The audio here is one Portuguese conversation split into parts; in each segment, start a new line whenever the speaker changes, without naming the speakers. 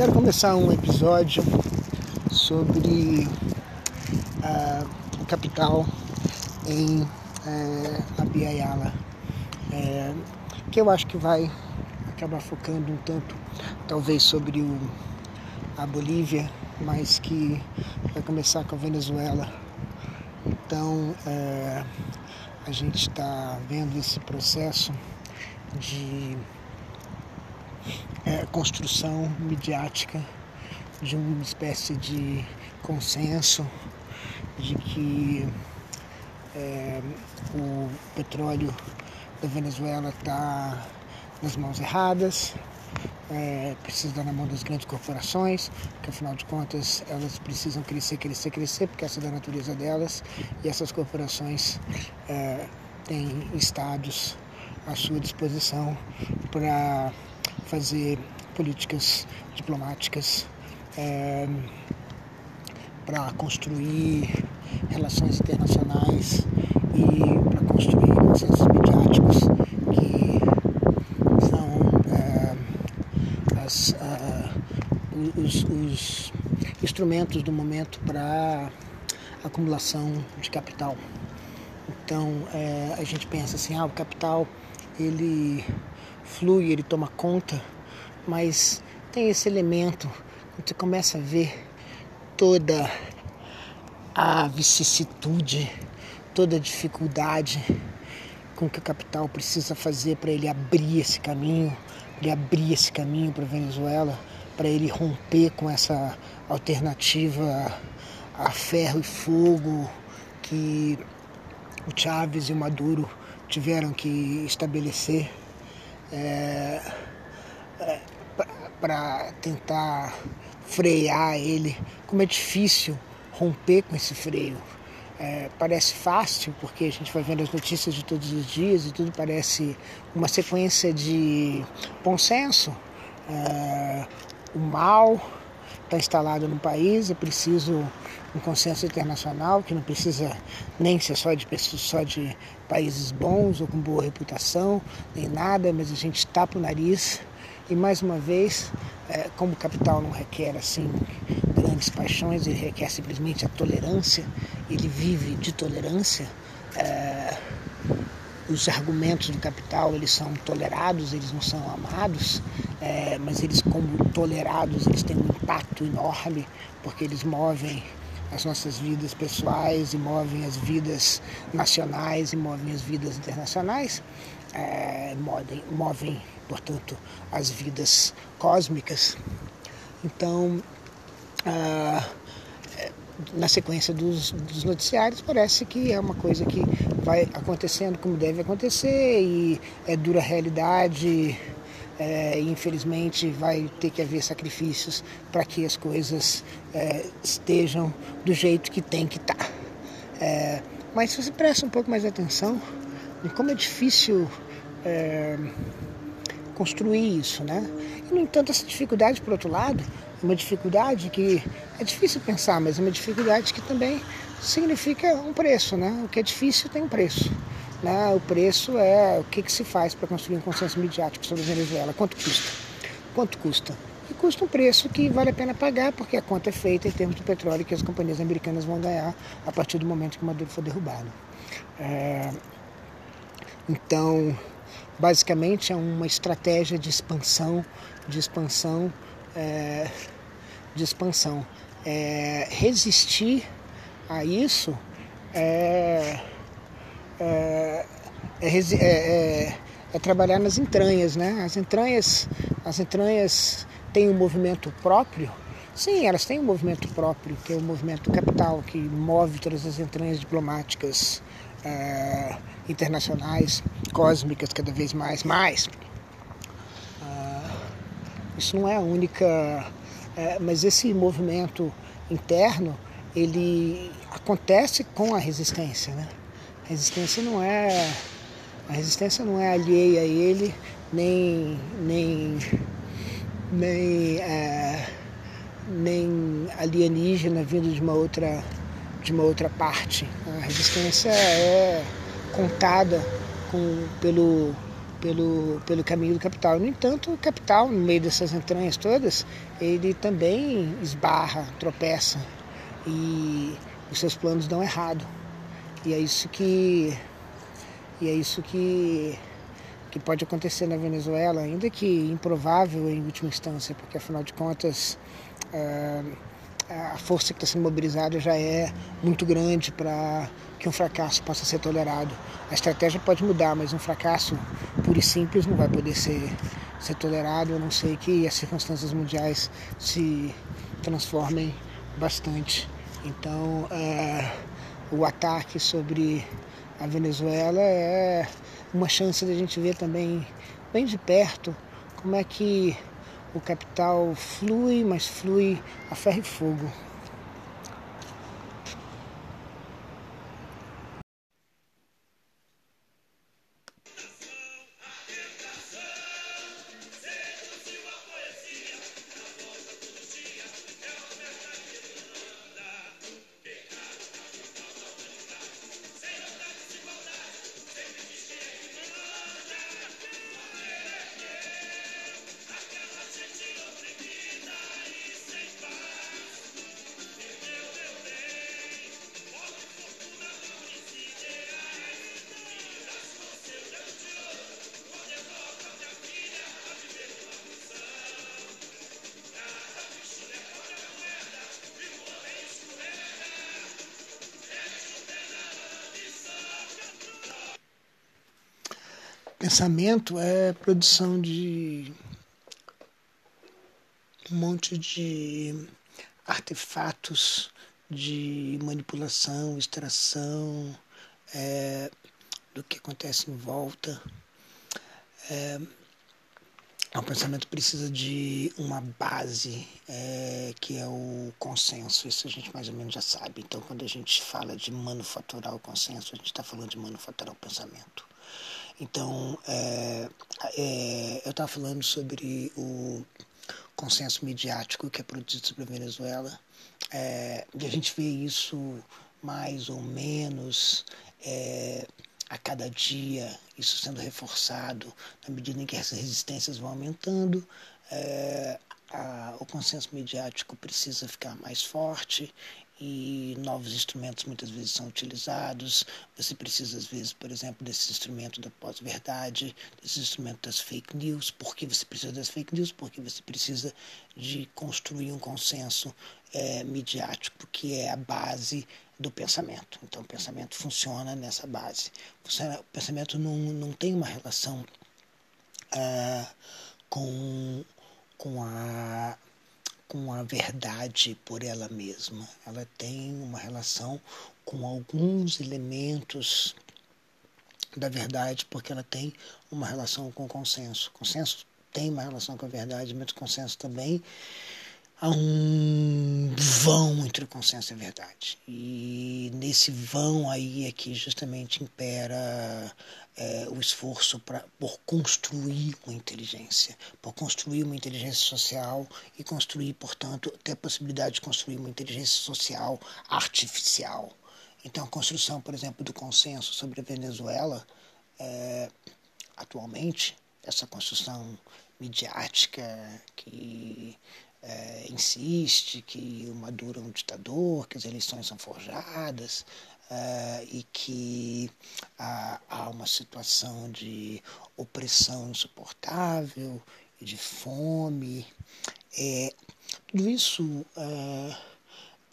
Quero começar um episódio sobre a capital em é, Abiyala, é, que eu acho que vai acabar focando um tanto, talvez, sobre o, a Bolívia, mas que vai começar com a Venezuela. Então, é, a gente está vendo esse processo de é, construção midiática de uma espécie de consenso de que é, o petróleo da Venezuela está nas mãos erradas, é, precisa estar na mão das grandes corporações, que afinal de contas elas precisam crescer, crescer, crescer, porque essa é da natureza delas, e essas corporações é, têm estados à sua disposição para fazer políticas diplomáticas é, para construir relações internacionais e para construir consensos midiáticos que são é, as, os, os instrumentos do momento para acumulação de capital. Então é, a gente pensa assim, ah, o capital ele flui, ele toma conta, mas tem esse elemento, quando você começa a ver toda a vicissitude, toda a dificuldade com que o capital precisa fazer para ele abrir esse caminho, ele abrir esse caminho para a Venezuela, para ele romper com essa alternativa a ferro e fogo que o Chávez e o Maduro tiveram que estabelecer é, é, para tentar frear ele. Como é difícil romper com esse freio. É, parece fácil, porque a gente vai vendo as notícias de todos os dias e tudo parece uma sequência de bom senso. É, o mal está instalado no país, é preciso um consenso internacional que não precisa nem ser só de pessoas, só de países bons ou com boa reputação, nem nada, mas a gente tapa o nariz e mais uma vez, é, como o capital não requer assim grandes paixões, ele requer simplesmente a tolerância, ele vive de tolerância. É, os argumentos do capital eles são tolerados, eles não são amados, é, mas eles como tolerados eles têm um impacto enorme porque eles movem as nossas vidas pessoais e movem as vidas nacionais e movem as vidas internacionais, é, movem, movem, portanto, as vidas cósmicas. Então, ah, na sequência dos, dos, noticiários, parece que é uma coisa que vai acontecendo como deve acontecer e é dura realidade. É, infelizmente vai ter que haver sacrifícios para que as coisas é, estejam do jeito que tem que estar. Tá. É, mas se você presta um pouco mais atenção em como é difícil é, construir isso, né? E, no entanto, essa dificuldade, por outro lado, é uma dificuldade que é difícil pensar, mas é uma dificuldade que também significa um preço, né? O que é difícil tem um preço. Né? O preço é o que, que se faz para construir um consenso midiático sobre a Venezuela. Quanto custa? Quanto custa? E custa um preço que vale a pena pagar, porque a conta é feita em termos de petróleo que as companhias americanas vão ganhar a partir do momento que Maduro for derrubado. É... Então, basicamente é uma estratégia de expansão, de expansão, é... de expansão. É... resistir a isso é é, é, é, é, é, trabalhar nas entranhas, né? As entranhas, as entranhas têm um movimento próprio. Sim, elas têm um movimento próprio, que é o movimento capital, que move todas as entranhas diplomáticas é, internacionais, cósmicas, cada vez mais, mais. É, isso não é a única, mas esse movimento interno, ele acontece com a resistência, né? Resistência não é a resistência não é alheia a ele, nem nem nem, é, nem alienígena vindo de uma outra de uma outra parte. A resistência é contada com, pelo pelo, pelo caminho do capital. No entanto, o capital, no meio dessas entranhas todas, ele também esbarra, tropeça e os seus planos dão errado. E é isso que e é isso que que pode acontecer na Venezuela, ainda que improvável em última instância, porque afinal de contas uh, a força que está sendo mobilizada já é muito grande para que um fracasso possa ser tolerado. A estratégia pode mudar, mas um fracasso puro e simples não vai poder ser, ser tolerado, a não ser que as circunstâncias mundiais se transformem bastante. Então, é, o ataque sobre a Venezuela é uma chance de a gente ver também bem de perto como é que o capital flui, mas flui a ferro e fogo. Pensamento é produção de um monte de artefatos de manipulação, extração é, do que acontece em volta. É, o pensamento precisa de uma base é, que é o consenso, isso a gente mais ou menos já sabe. Então, quando a gente fala de manufaturar o consenso, a gente está falando de manufaturar o pensamento. Então, é, é, eu estava falando sobre o consenso midiático que é produzido sobre a Venezuela. É, e a gente vê isso mais ou menos é, a cada dia, isso sendo reforçado na medida em que essas resistências vão aumentando. É, a, o consenso midiático precisa ficar mais forte e novos instrumentos muitas vezes são utilizados. Você precisa, às vezes, por exemplo, desse instrumento da pós-verdade, desse instrumento das fake news. Por que você precisa das fake news? Porque você precisa de construir um consenso é, midiático, que é a base do pensamento. Então, o pensamento funciona nessa base. O pensamento não, não tem uma relação ah, com, com a com a verdade por ela mesma. Ela tem uma relação com alguns elementos da verdade, porque ela tem uma relação com o consenso. O consenso tem uma relação com a verdade, mas o consenso também há um vão entre o consenso e a verdade. E nesse vão aí é que justamente impera é, o esforço pra, por construir uma inteligência, por construir uma inteligência social e construir, portanto, ter a possibilidade de construir uma inteligência social artificial. Então, a construção, por exemplo, do consenso sobre a Venezuela, é, atualmente, essa construção midiática que é, insiste que o Maduro é um ditador, que as eleições são forjadas é, e que há, há, uma situação de opressão insuportável e de fome. É, tudo isso, é,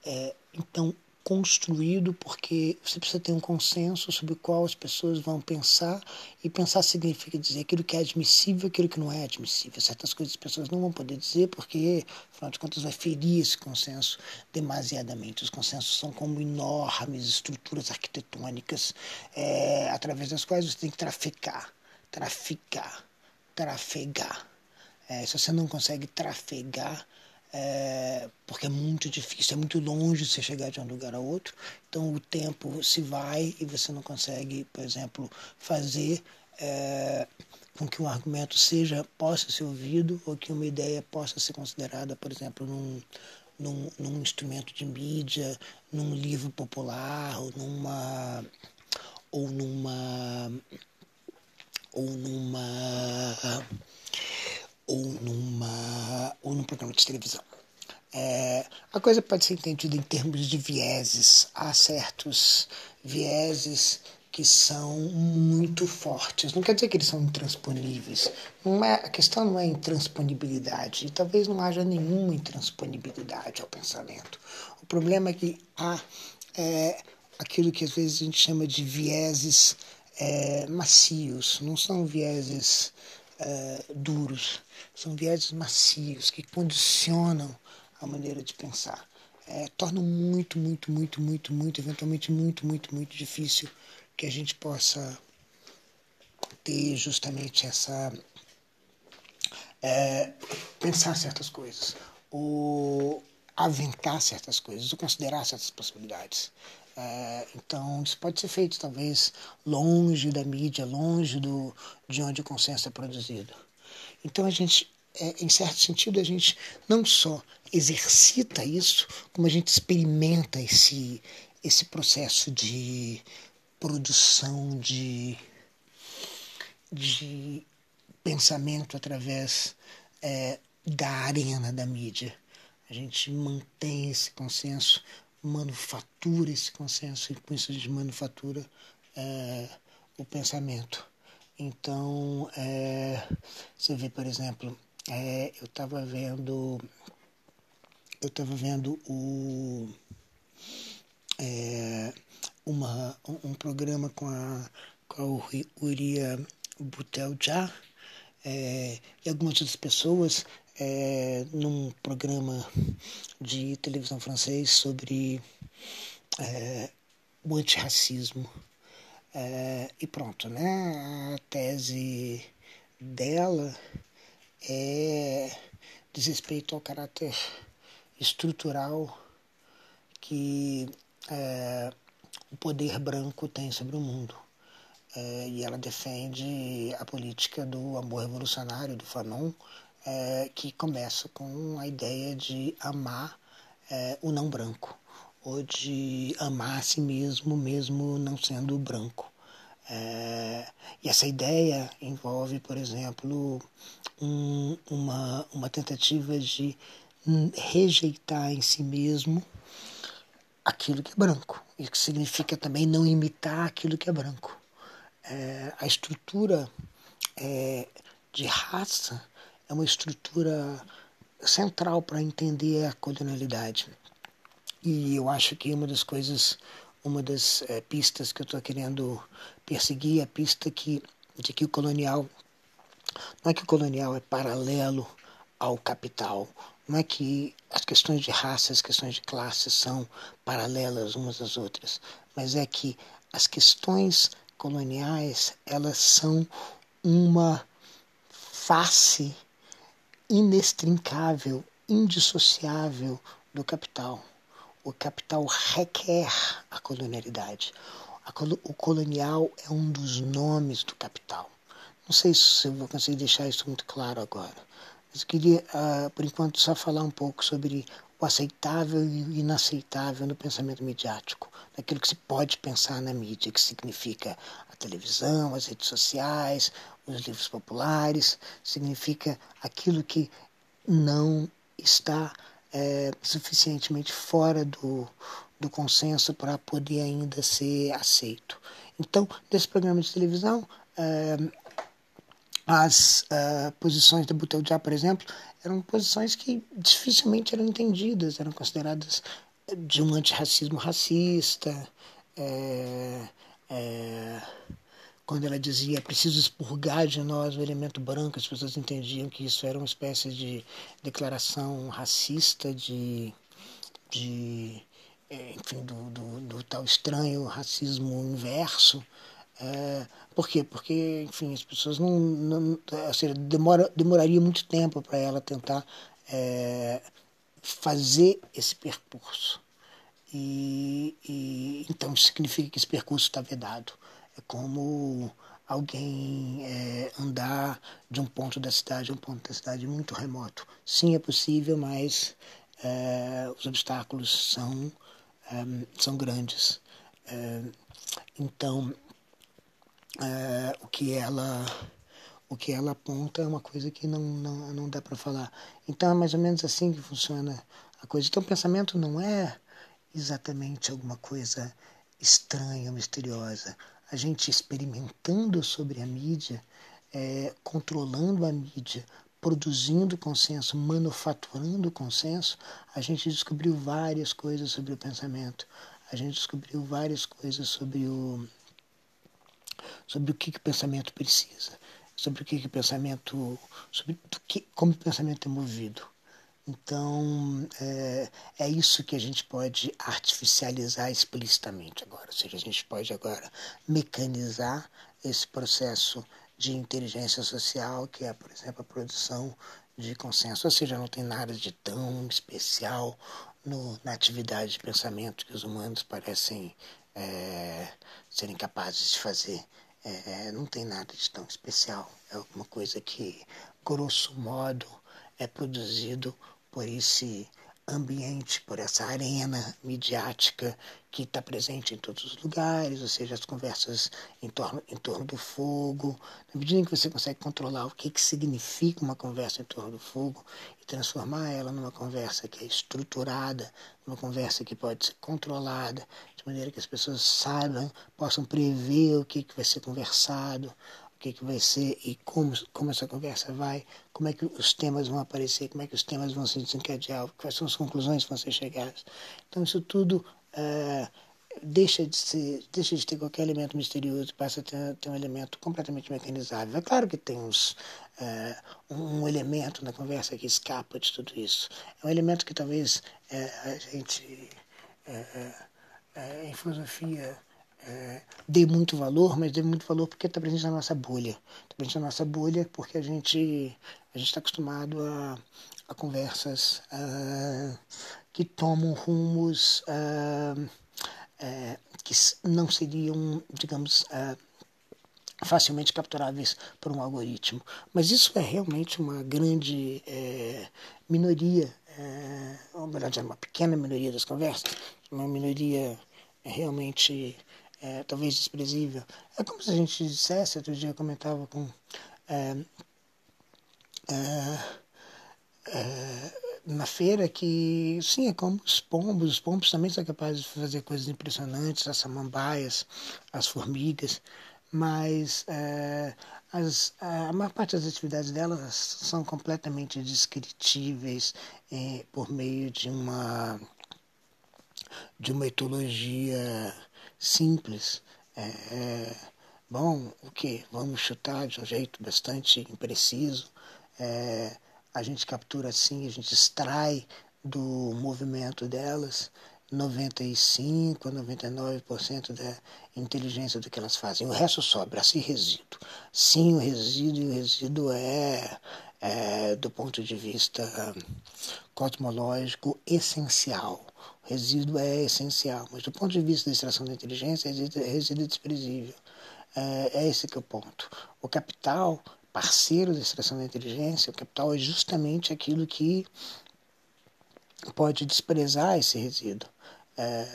é, então, construído porque você precisa ter um consenso sobre o qual as pessoas vão pensar e pensar significa dizer aquilo que é admissível aquilo que não é admissível. Certas coisas as pessoas não vão poder dizer porque, afinal de contas, vai ferir esse consenso demasiadamente. Os consensos são como enormes estruturas arquitetônicas é, através das quais você tem que trafegar, traficar, trafegar. É, se você não consegue trafegar, é, porque é muito difícil, é muito longe você chegar de um lugar a outro. Então o tempo se vai e você não consegue, por exemplo, fazer é, com que um argumento seja possa ser ouvido ou que uma ideia possa ser considerada, por exemplo, num, num, num instrumento de mídia, num livro popular ou numa ou numa ou numa ou numa ou num programa de televisão. É, a coisa pode ser entendida em termos de vieses. Há certos vieses que são muito fortes. Não quer dizer que eles são intransponíveis. Não é, a questão não é intransponibilidade. E talvez não haja nenhuma intransponibilidade ao pensamento. O problema é que há é, aquilo que às vezes a gente chama de vieses é, macios. Não são vieses é, duros. São vieses macios que condicionam a maneira de pensar. É, tornam muito, muito, muito, muito, muito, eventualmente muito, muito, muito difícil que a gente possa ter justamente essa. É, pensar certas coisas, ou aventar certas coisas, ou considerar certas possibilidades. É, então, isso pode ser feito talvez longe da mídia, longe do, de onde o consenso é produzido. Então, a gente, é, em certo sentido, a gente não só exercita isso, como a gente experimenta esse, esse processo de produção de, de pensamento através é, da arena da mídia. A gente mantém esse consenso, manufatura esse consenso, e com isso gente manufatura é, o pensamento. Então, é, você vê, por exemplo, é, eu estava vendo, eu estava vendo o é, uma, um, programa com a, com a Uria Buteljá é, e algumas outras pessoas é, num programa de televisão francês sobre é, o antirracismo. É, e pronto, né? A tese dela é diz respeito ao caráter estrutural que é, o poder branco tem sobre o mundo. É, e ela defende a política do amor revolucionário, do Fanon, é, que começa com a ideia de amar é, o não branco, ou de amar a si mesmo, mesmo não sendo branco. E essa ideia envolve, por exemplo, um, uma, uma tentativa de rejeitar em si mesmo aquilo que é branco. Isso significa também não imitar aquilo que é branco. É, a estrutura é, de raça é uma estrutura central para entender a colonialidade. E eu acho que uma das coisas, uma das é, pistas que eu estou querendo perseguir é a pista que, de que o colonial, não é que o colonial é paralelo ao capital, não é que as questões de raça, as questões de classe são paralelas umas às outras, mas é que as questões coloniais elas são uma face inextrincável, indissociável do capital. O capital requer a colonialidade. O colonial é um dos nomes do capital. Não sei se eu vou conseguir deixar isso muito claro agora. Mas eu queria, uh, por enquanto, só falar um pouco sobre o aceitável e o inaceitável no pensamento midiático, naquilo que se pode pensar na mídia, que significa a televisão, as redes sociais, os livros populares, significa aquilo que não está é, suficientemente fora do, do consenso para poder ainda ser aceito. Então, nesse programa de televisão, é, as uh, posições da Buteljá, por exemplo, eram posições que dificilmente eram entendidas, eram consideradas de um antirracismo racista. É, é, quando ela dizia preciso expurgar de nós o elemento branco, as pessoas entendiam que isso era uma espécie de declaração racista, de, de é, enfim, do, do, do tal estranho racismo inverso. É, por quê? Porque, enfim, as pessoas não. não seja, demora, demoraria muito tempo para ela tentar é, fazer esse percurso. E, e, então significa que esse percurso está vedado. É como alguém é, andar de um ponto da cidade a um ponto da cidade muito remoto. Sim, é possível, mas é, os obstáculos são, é, são grandes. É, então, é, o que ela o que ela aponta é uma coisa que não, não, não dá para falar. Então é mais ou menos assim que funciona a coisa. Então o pensamento não é exatamente alguma coisa estranha, misteriosa. A gente experimentando sobre a mídia, é, controlando a mídia, produzindo consenso, manufaturando consenso, a gente descobriu várias coisas sobre o pensamento. A gente descobriu várias coisas sobre o sobre o que, que o pensamento precisa, sobre o que, que o pensamento, sobre que, como o pensamento é movido. Então, é, é isso que a gente pode artificializar explicitamente agora. Ou seja, a gente pode agora mecanizar esse processo de inteligência social, que é, por exemplo, a produção de consenso. Ou seja, não tem nada de tão especial no, na atividade de pensamento que os humanos parecem é, serem capazes de fazer. É, não tem nada de tão especial. É alguma coisa que, grosso modo, é produzido por esse ambiente, por essa arena midiática que está presente em todos os lugares, ou seja, as conversas em torno, em torno do fogo. Na medida em que você consegue controlar o que, que significa uma conversa em torno do fogo e transformar ela numa conversa que é estruturada, numa conversa que pode ser controlada, de maneira que as pessoas saibam, possam prever o que, que vai ser conversado, o que, que vai ser e como, como essa conversa vai, como é que os temas vão aparecer, como é que os temas vão se desencadear, quais são as conclusões que vão ser chegadas. Então isso tudo uh, deixa, de ser, deixa de ter qualquer elemento misterioso, passa a ter, ter um elemento completamente mecanizável. É claro que tem uns, uh, um elemento na conversa que escapa de tudo isso. É um elemento que talvez uh, a gente, em filosofia, é, dê muito valor, mas dê muito valor porque está presente na nossa bolha. Está presente na nossa bolha porque a gente a está acostumado a, a conversas uh, que tomam rumos uh, uh, que não seriam, digamos, facilmente capturáveis por um algoritmo. Mas isso é realmente uma grande é, minoria, é, ou melhor, uma pequena minoria das conversas, uma minoria realmente é, talvez desprezível. É como se a gente dissesse, outro dia eu comentava com. É, é, é, na feira que, sim, é como os pombos. Os pombos também são capazes de fazer coisas impressionantes, as samambaias, as formigas, mas é, as, a maior parte das atividades delas são completamente descritíveis é, por meio de uma de uma etologia simples. É, é, bom, o que? Vamos chutar de um jeito bastante impreciso. É, a gente captura assim, a gente extrai do movimento delas 95 a 99% da inteligência do que elas fazem. O resto sobra, assim resíduo. Sim, o resíduo, e o resíduo é, é do ponto de vista cosmológico essencial resíduo é essencial, mas do ponto de vista da extração da inteligência, resíduo é desprezível. É, é esse que é o ponto. O capital, parceiro da extração da inteligência, o capital é justamente aquilo que pode desprezar esse resíduo. É,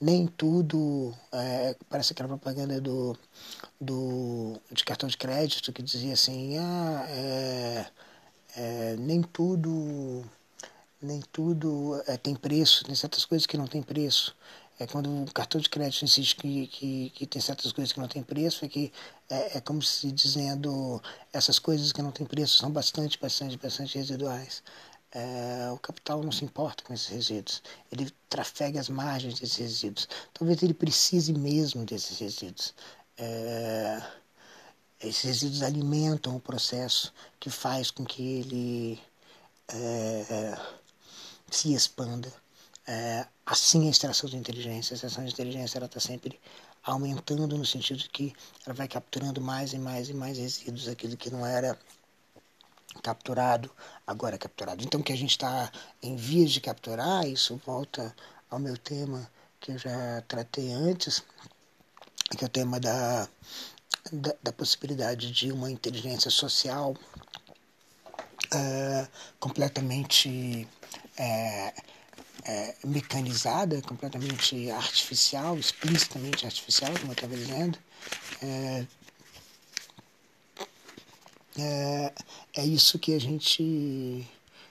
nem tudo, é, parece aquela propaganda do, do, de cartão de crédito que dizia assim, ah, é, é, nem tudo nem tudo é, tem preço, tem certas coisas que não tem preço. É quando o cartão de crédito insiste que, que, que tem certas coisas que não tem preço, é que é, é como se dizendo essas coisas que não têm preço são bastante, bastante, bastante residuais. É, o capital não se importa com esses resíduos. Ele trafega as margens desses resíduos. Talvez ele precise mesmo desses resíduos. É, esses resíduos alimentam o processo que faz com que ele é, se expanda. É, assim a extração de inteligência, a extração de inteligência ela está sempre aumentando no sentido de que ela vai capturando mais e mais e mais resíduos, aquilo que não era capturado, agora é capturado. Então, que a gente está em vias de capturar, isso volta ao meu tema que eu já tratei antes, que é o tema da, da, da possibilidade de uma inteligência social é, completamente é, é, mecanizada, completamente artificial, explicitamente artificial, como eu estava dizendo, É, é, é isso que a gente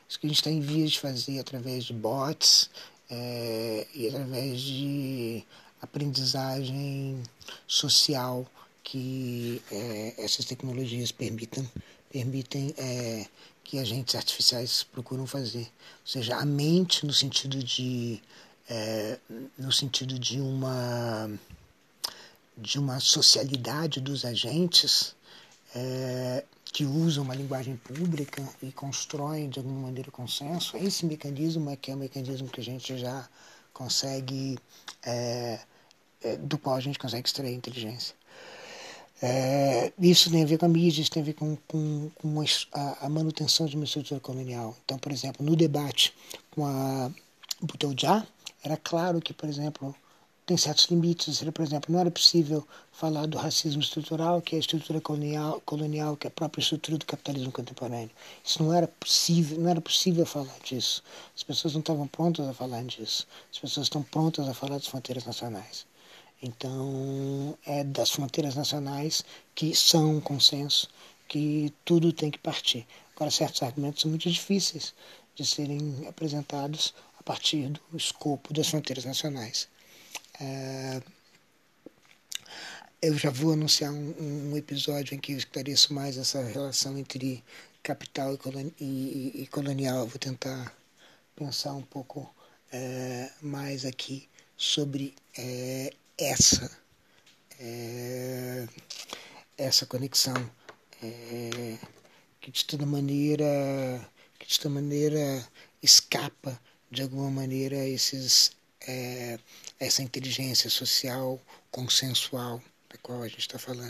que a gente está em vias de fazer através de bots é, e através de aprendizagem social que é, essas tecnologias permitam permitem é, que agentes artificiais procuram fazer, ou seja, a mente no sentido de é, no sentido de uma de uma socialidade dos agentes é, que usam uma linguagem pública e constroem de alguma maneira consenso, esse mecanismo é que é o mecanismo que a gente já consegue, é, é, do qual a gente consegue extrair inteligência. É, isso tem a ver com a mídia, isso tem a ver com, com, com a, a, manutenção de uma estrutura colonial. Então, por exemplo, no debate com a Buttigieg, era claro que, por exemplo, tem certos limites. Por exemplo, não era possível falar do racismo estrutural, que é a estrutura colonial, colonial, que é a própria estrutura do capitalismo contemporâneo. Isso não era possível, não era possível falar disso. As pessoas não estavam prontas a falar disso. As pessoas estão prontas a falar das fronteiras nacionais. Então, é das fronteiras nacionais que são um consenso, que tudo tem que partir. Agora, certos argumentos são muito difíceis de serem apresentados a partir do escopo das fronteiras nacionais. É, eu já vou anunciar um, um, episódio em que eu esclareço mais essa relação entre capital e, e, e colonial. Eu vou tentar pensar um pouco é, mais aqui sobre é, essa é, essa conexão é, que de toda maneira que de toda maneira escapa de alguma maneira esses é, essa inteligência social consensual da qual a gente está falando.